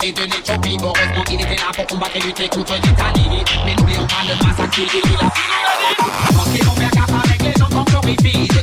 L'unité de l'Éthiopie, heureusement qu'il était là pour combattre et lutter contre les talibés. Mais n'oublions pas le massacre ils vont faire gaffe avec les gens qu'on.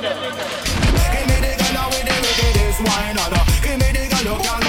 Last we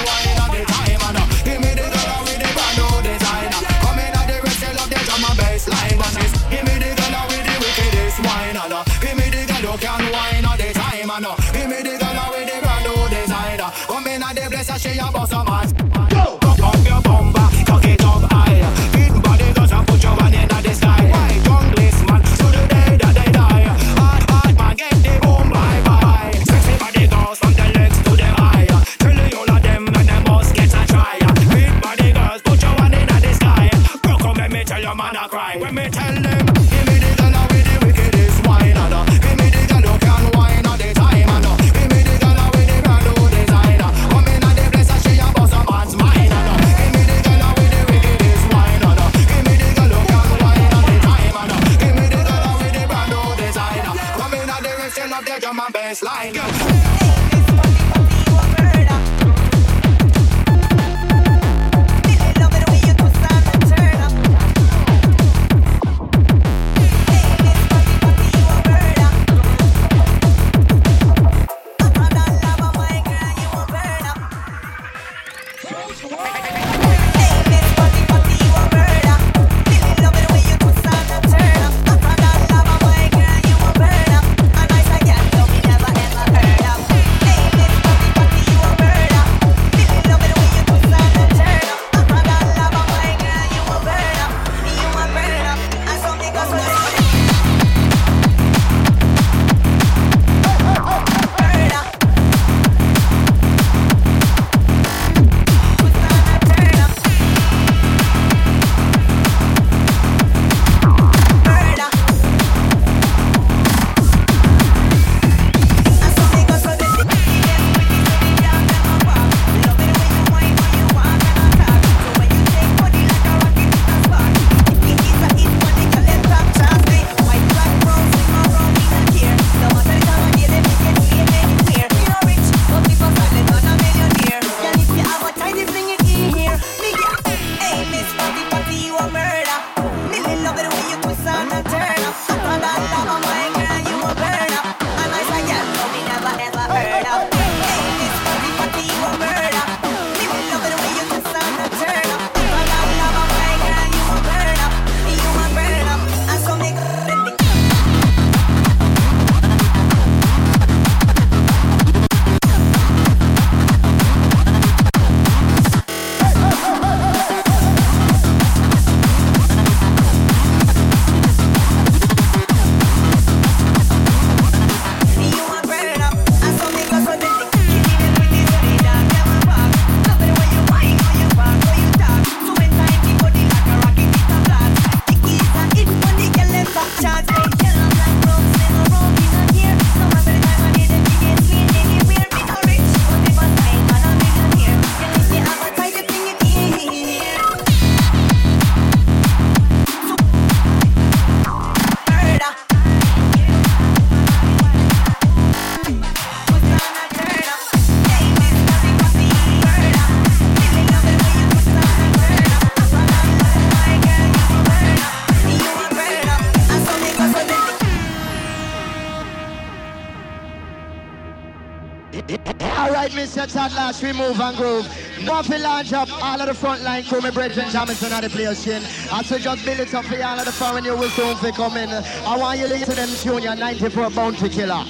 move and groove. To launch up all of the front line crew, my brethren, Jamison at the place, chin. I say just build it up for all of the foreign you will soon be coming. I want you to listen to them junior 94 bounty killer.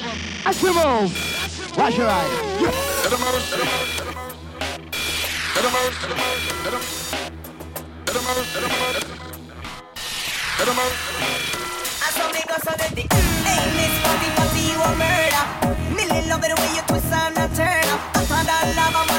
As we move, watch your eye. I saw me go so that the Miss Body, Body, you a murder. Millie love it way you twist and turn up. Mother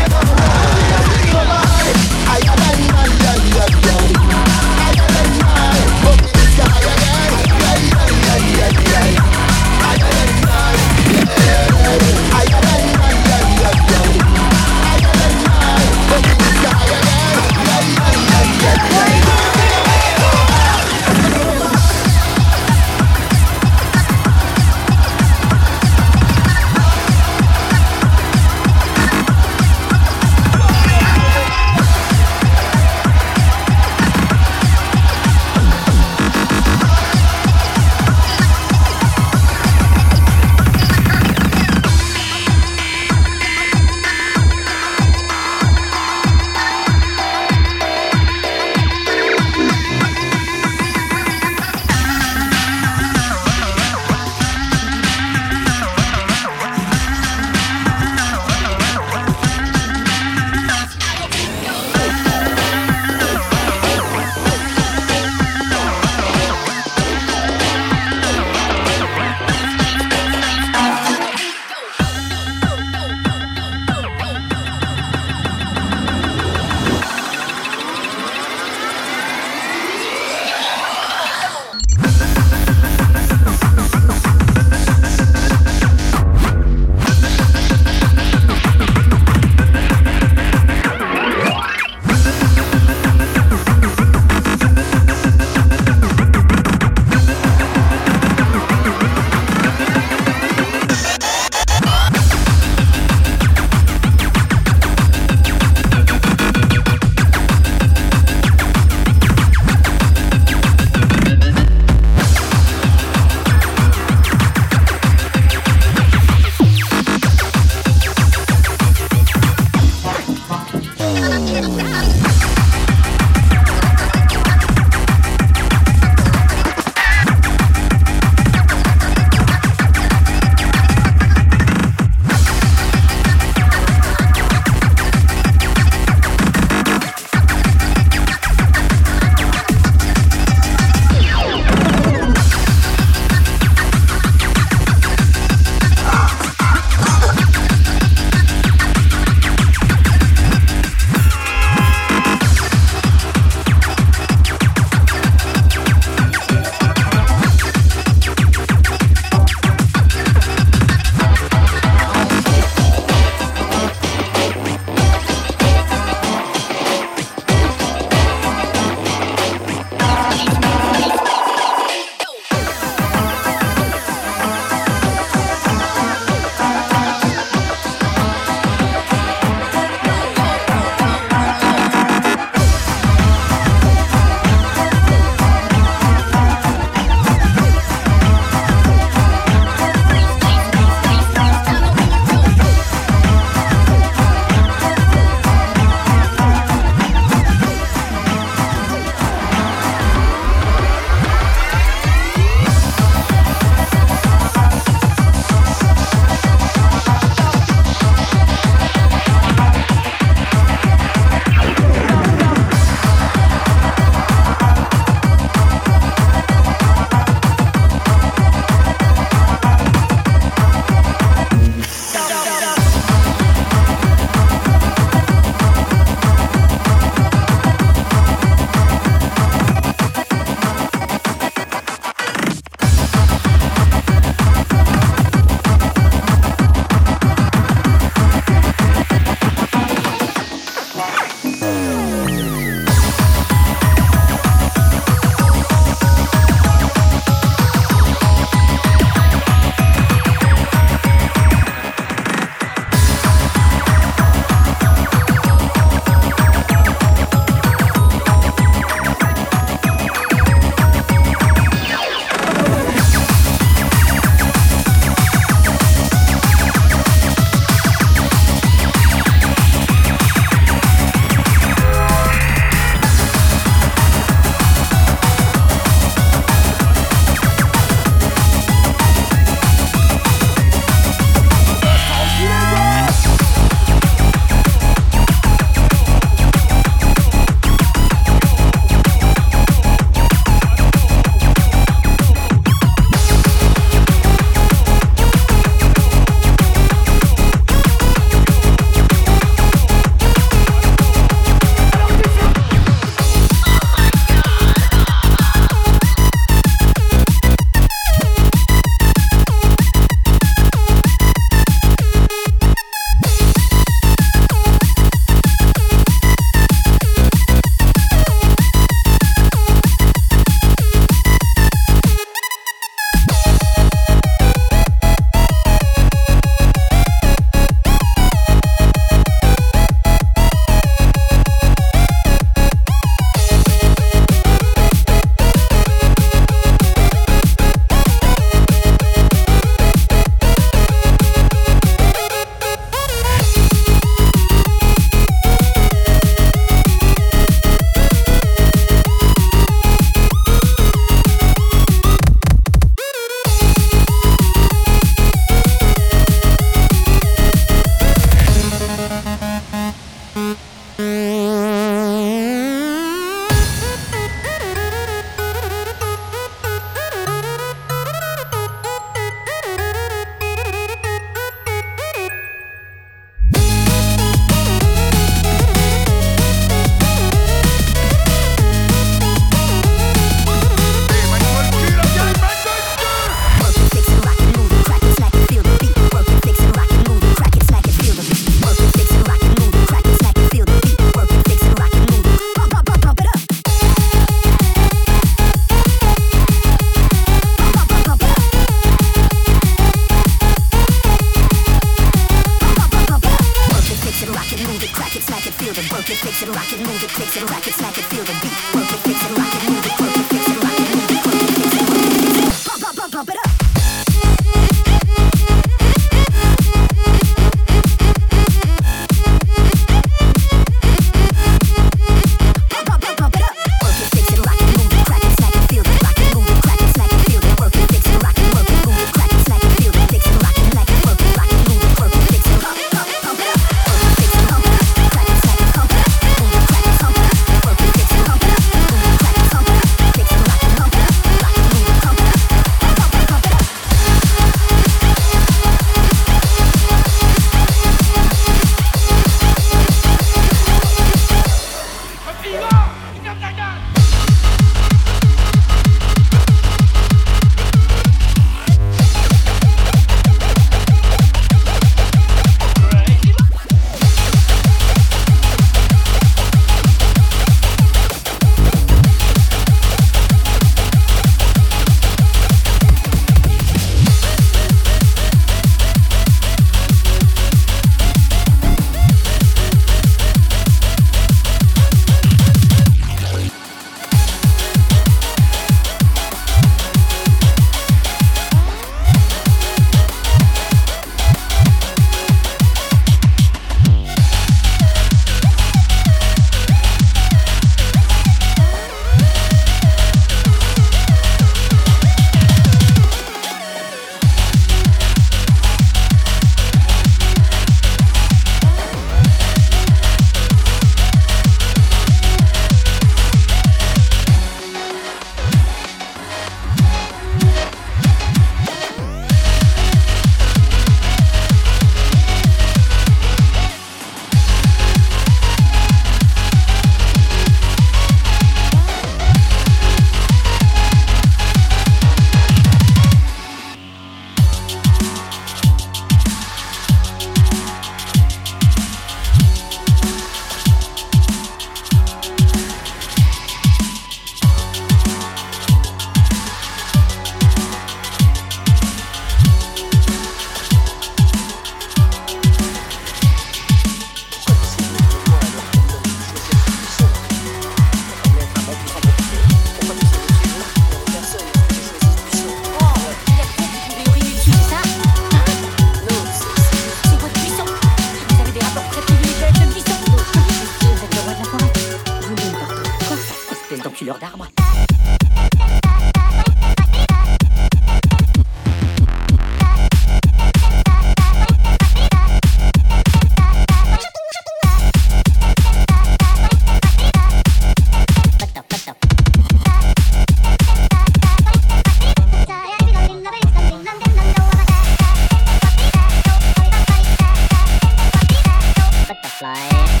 Espèce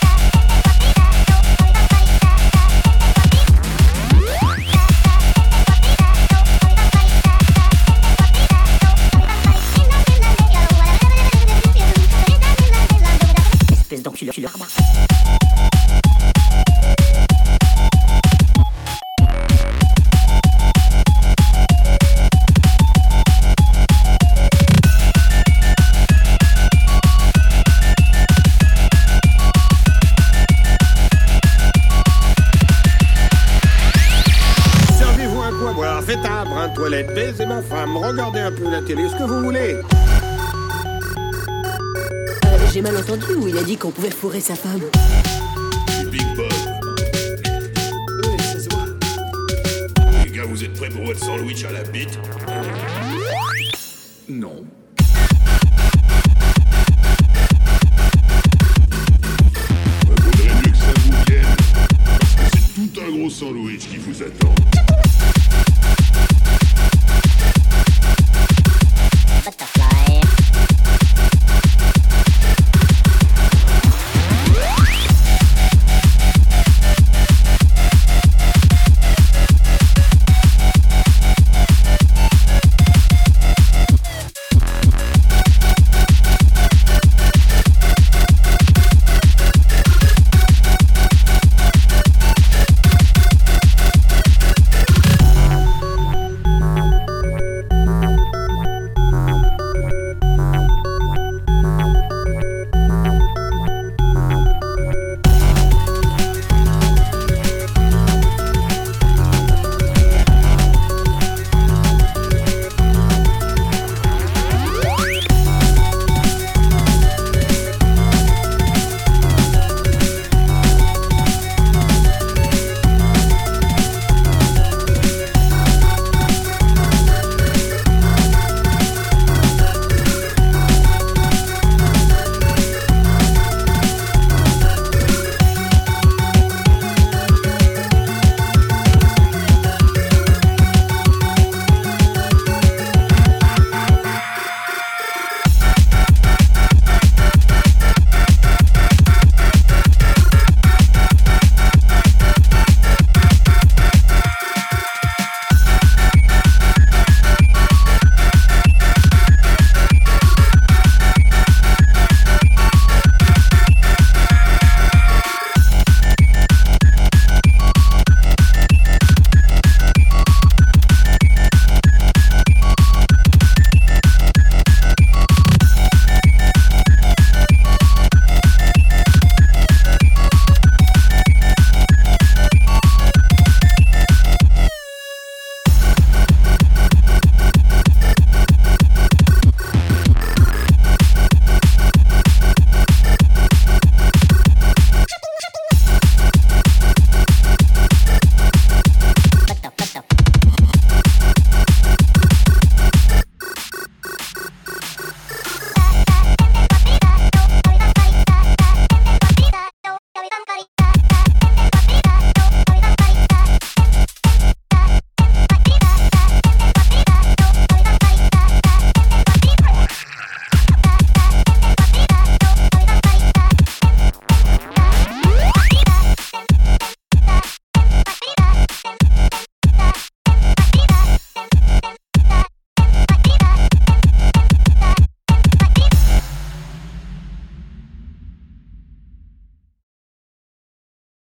fourrer sa femme.